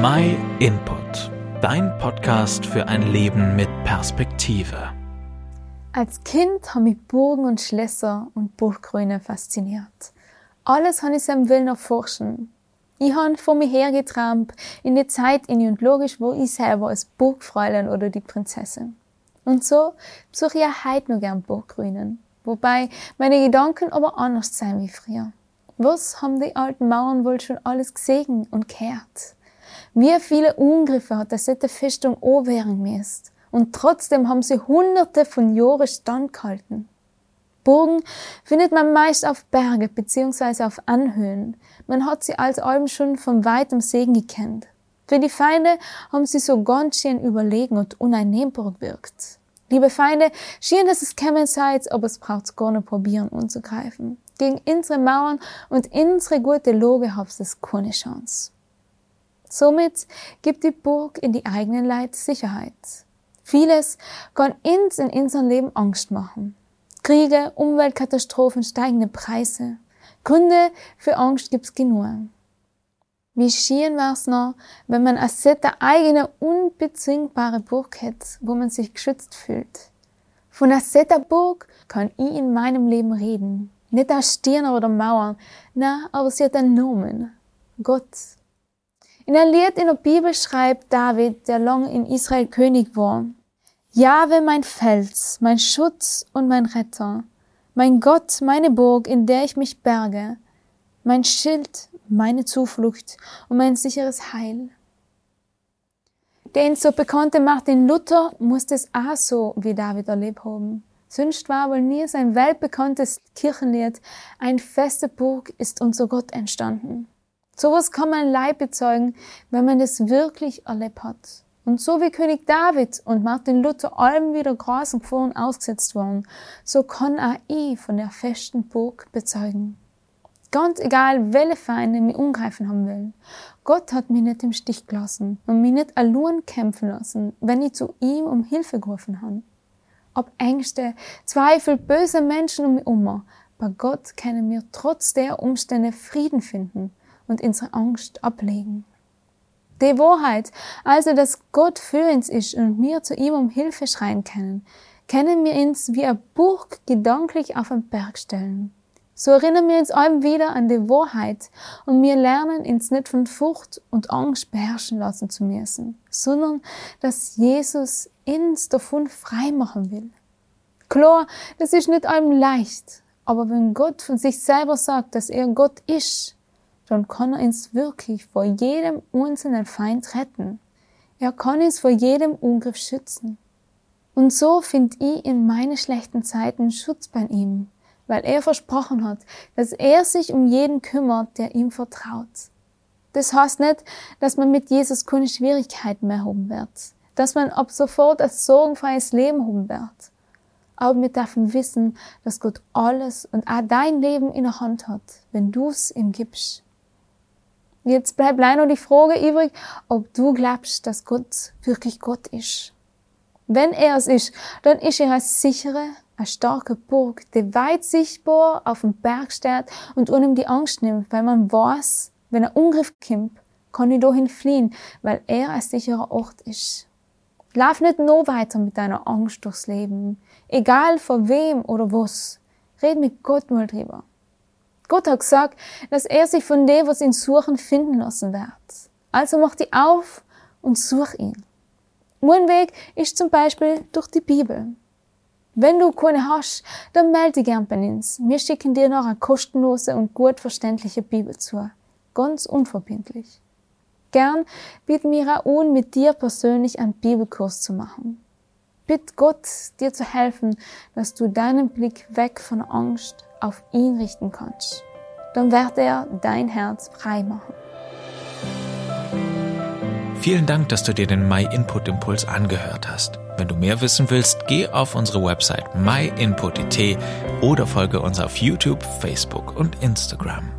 My Input, dein Podcast für ein Leben mit Perspektive. Als Kind haben mich Burgen und Schlösser und Burggrüne fasziniert. Alles habe ich seinem Willen erforschen. Ich habe vor mir hergetrampt in die Zeit in und logisch, wo ich selber als Burgfräulein oder die Prinzessin. Und so besuche ich auch heute noch gern Burggrünen. Wobei meine Gedanken aber anders sein wie früher. Was haben die alten Mauern wohl schon alles gesehen und kehrt? Wie viele Ungriffe hat der Festung anwehren müssen? Und trotzdem haben sie hunderte von Jahren standgehalten. Burgen findet man meist auf Berge bzw. auf Anhöhen. Man hat sie als Alben schon von weitem Segen gekannt. Für die Feinde haben sie so ganz schön überlegen und uneinnehmbar gewirkt. Liebe Feinde, schön, dass es kommen seid, aber es braucht gar nicht probieren anzugreifen. Gegen unsere Mauern und unsere gute Loge habt es keine Chance. Somit gibt die Burg in die eigenen Leid Sicherheit. Vieles kann uns in unserem Leben Angst machen. Kriege, Umweltkatastrophen, steigende Preise. Gründe für Angst gibt's genug. Wie schön wär's noch, wenn man eine solche eigene, unbezwingbare Burg hätte, wo man sich geschützt fühlt. Von einer solchen Burg kann ich in meinem Leben reden. Nicht aus Stirn oder Mauern, na, aber sie hat einen Namen. Gott. In einem Lied in der Bibel schreibt David, der lange in Israel König war, Jahwe mein Fels, mein Schutz und mein Retter, mein Gott, meine Burg, in der ich mich berge, mein Schild, meine Zuflucht und mein sicheres Heil. Den so bekannte Martin Luther musste es auch so wie David erlebt haben. Sonst war wohl nie sein weltbekanntes Kirchenlied Ein feste Burg ist unser Gott entstanden. Sowas kann man Leib bezeugen, wenn man das wirklich erlebt hat. Und so wie König David und Martin Luther allem wieder großen Gefahren ausgesetzt waren, so kann auch ich von der festen Burg bezeugen. Ganz egal, welche Feinde mich umgreifen haben will. Gott hat mich nicht im Stich gelassen und mich nicht allein kämpfen lassen, wenn ich zu ihm um Hilfe gerufen habe. Ob Ängste, Zweifel, böse Menschen um mich herum, bei Gott können wir trotz der Umstände Frieden finden und unsere Angst ablegen. Die Wahrheit, also dass Gott für uns ist und wir zu ihm um Hilfe schreien können, können wir uns wie ein Burg gedanklich auf den Berg stellen so erinnern wir uns allem wieder an die Wahrheit und wir lernen uns nicht von Furcht und Angst beherrschen lassen zu müssen, sondern dass Jesus uns davon frei machen will. Klar, das ist nicht allem leicht, aber wenn Gott von sich selber sagt, dass er Gott ist, dann kann er uns wirklich vor jedem einzelnen Feind retten. Er kann uns vor jedem Ungriff schützen. Und so finde ich in meine schlechten Zeiten Schutz bei ihm weil er versprochen hat, dass er sich um jeden kümmert, der ihm vertraut. Das heißt nicht, dass man mit Jesus keine Schwierigkeiten mehr haben wird, dass man ab sofort ein sorgenfreies Leben haben wird. Aber wir dürfen wissen, dass Gott alles und auch dein Leben in der Hand hat, wenn du es ihm gibst. Jetzt bleibt leider die Frage übrig, ob du glaubst, dass Gott wirklich Gott ist. Wenn er es ist, dann ist er eine sichere, eine starke Burg, die weit sichtbar auf dem Berg steht und einem die Angst nimmt, weil man weiß, wenn ein Ungriff kommt, kann ich dahin fliehen, weil er ein sicherer Ort ist. Lauf nicht noch weiter mit deiner Angst durchs Leben, egal vor wem oder was. Red mit Gott mal drüber. Gott hat gesagt, dass er sich von dem, was ihn suchen, finden lassen wird. Also mach dich auf und such ihn. Mein Weg ist zum Beispiel durch die Bibel. Wenn du keine hast, dann melde dich gern bei uns. Wir schicken dir noch eine kostenlose und gut verständliche Bibel zu. Ganz unverbindlich. Gern bieten wir auch an, mit dir persönlich einen Bibelkurs zu machen. Bitt Gott, dir zu helfen, dass du deinen Blick weg von Angst auf ihn richten kannst. Dann wird er dein Herz frei machen. Vielen Dank, dass du dir den My Input Impuls angehört hast. Wenn du mehr wissen willst, geh auf unsere Website myinput.it oder folge uns auf YouTube, Facebook und Instagram.